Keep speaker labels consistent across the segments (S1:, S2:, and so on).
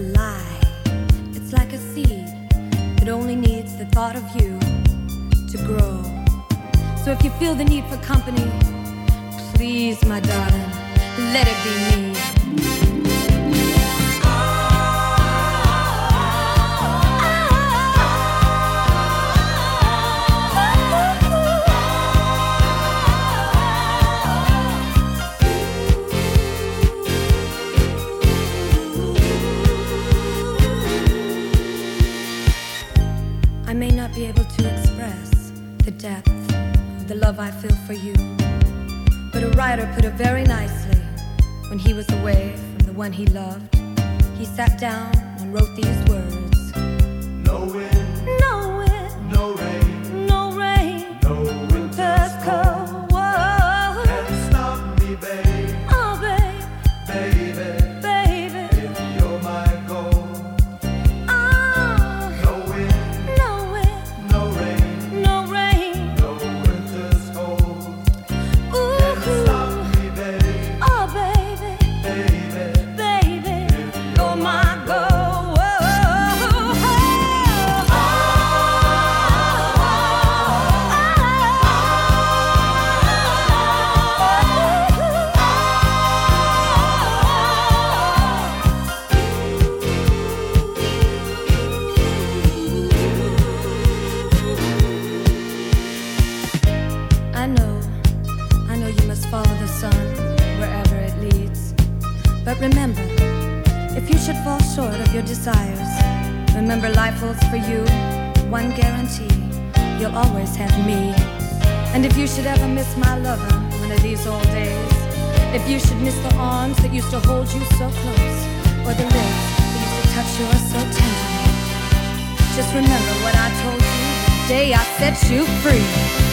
S1: is alive. It's like a seed. It only needs the thought of you to grow. So if you feel the need for company, please, my darling, let it be me. Love I feel for you, but a writer put it very nicely when he was away from the one he loved. He sat down and wrote these words these old days, if you should miss the arms that used to hold you so close, or the lips that used to touch yours so tenderly, just remember what I told you the day I set you free.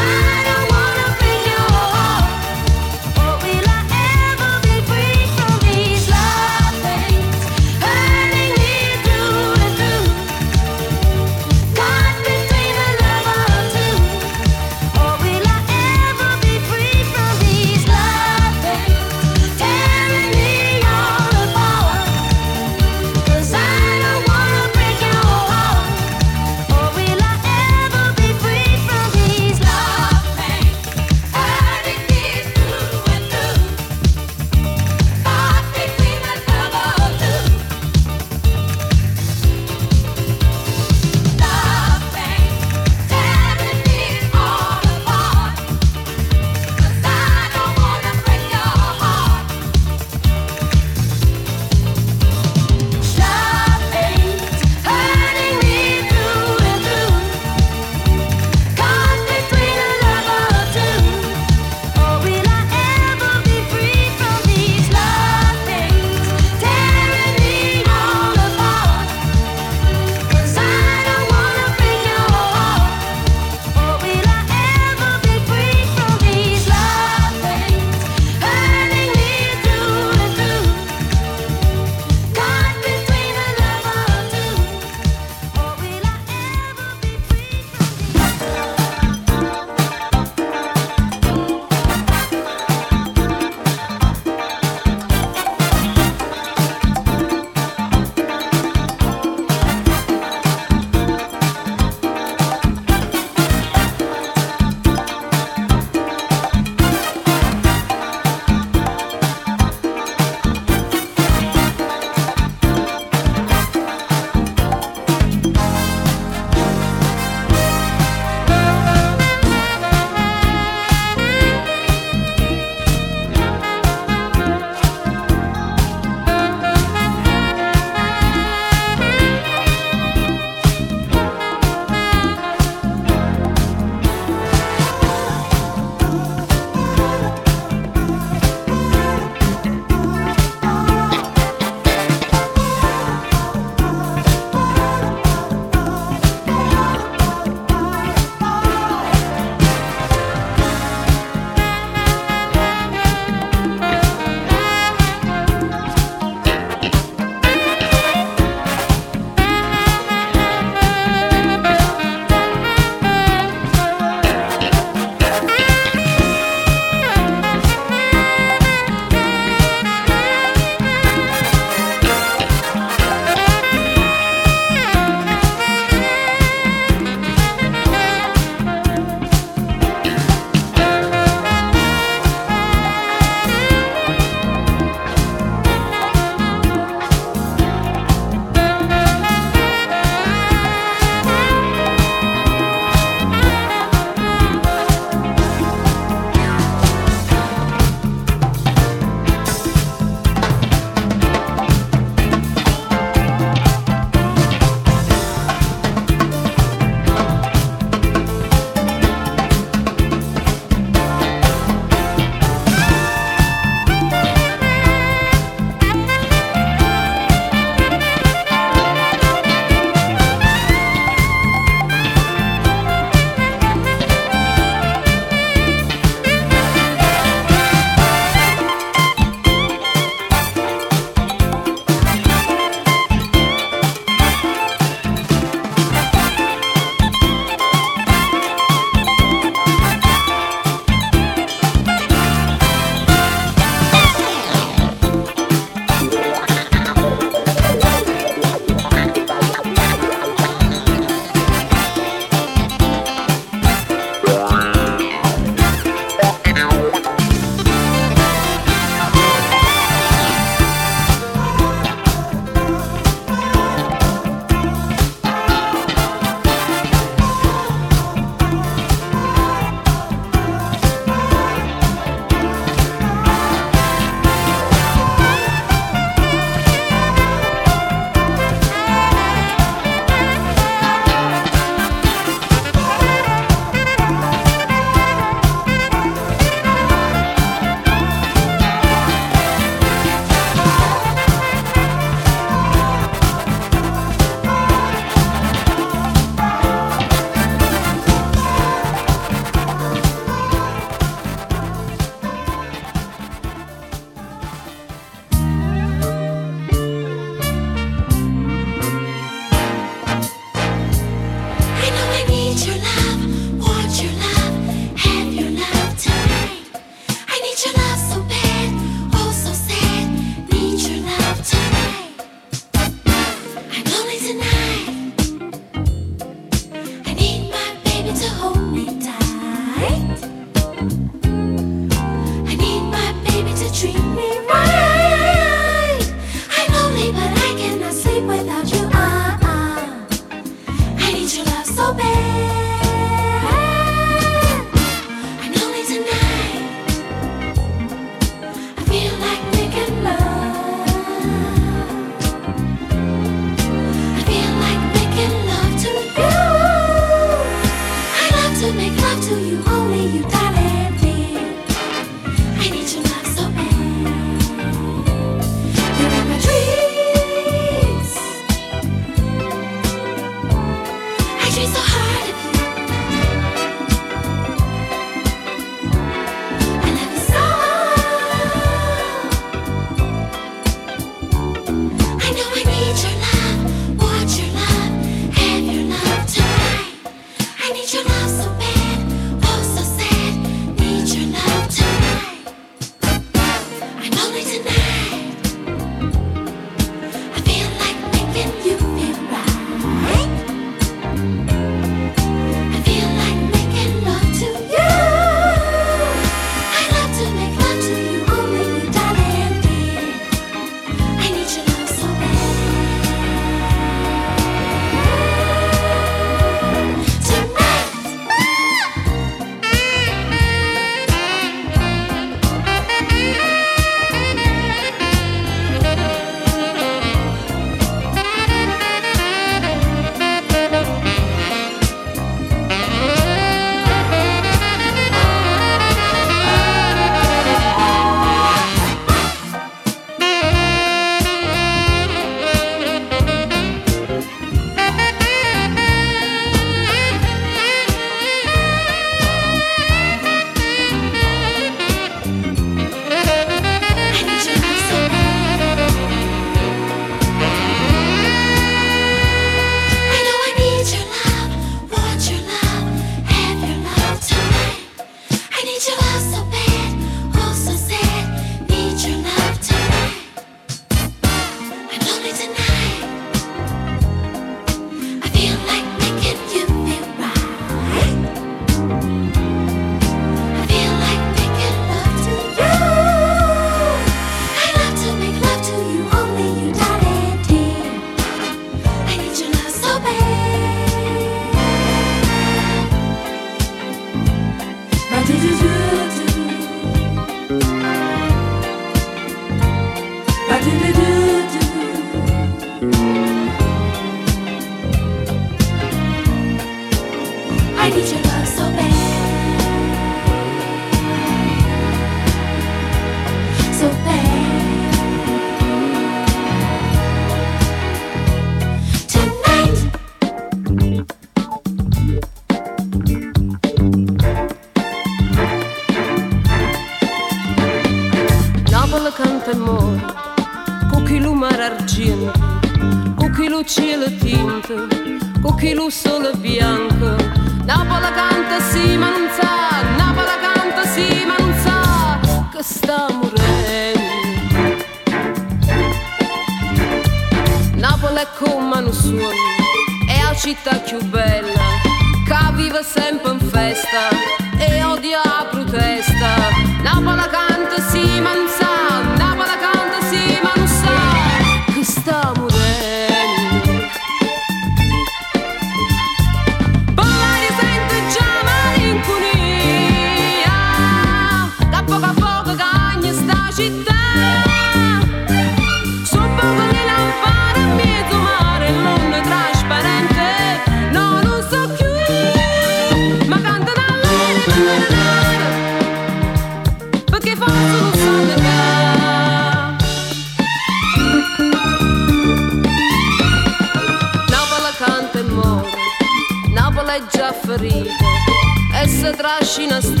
S1: Già ferita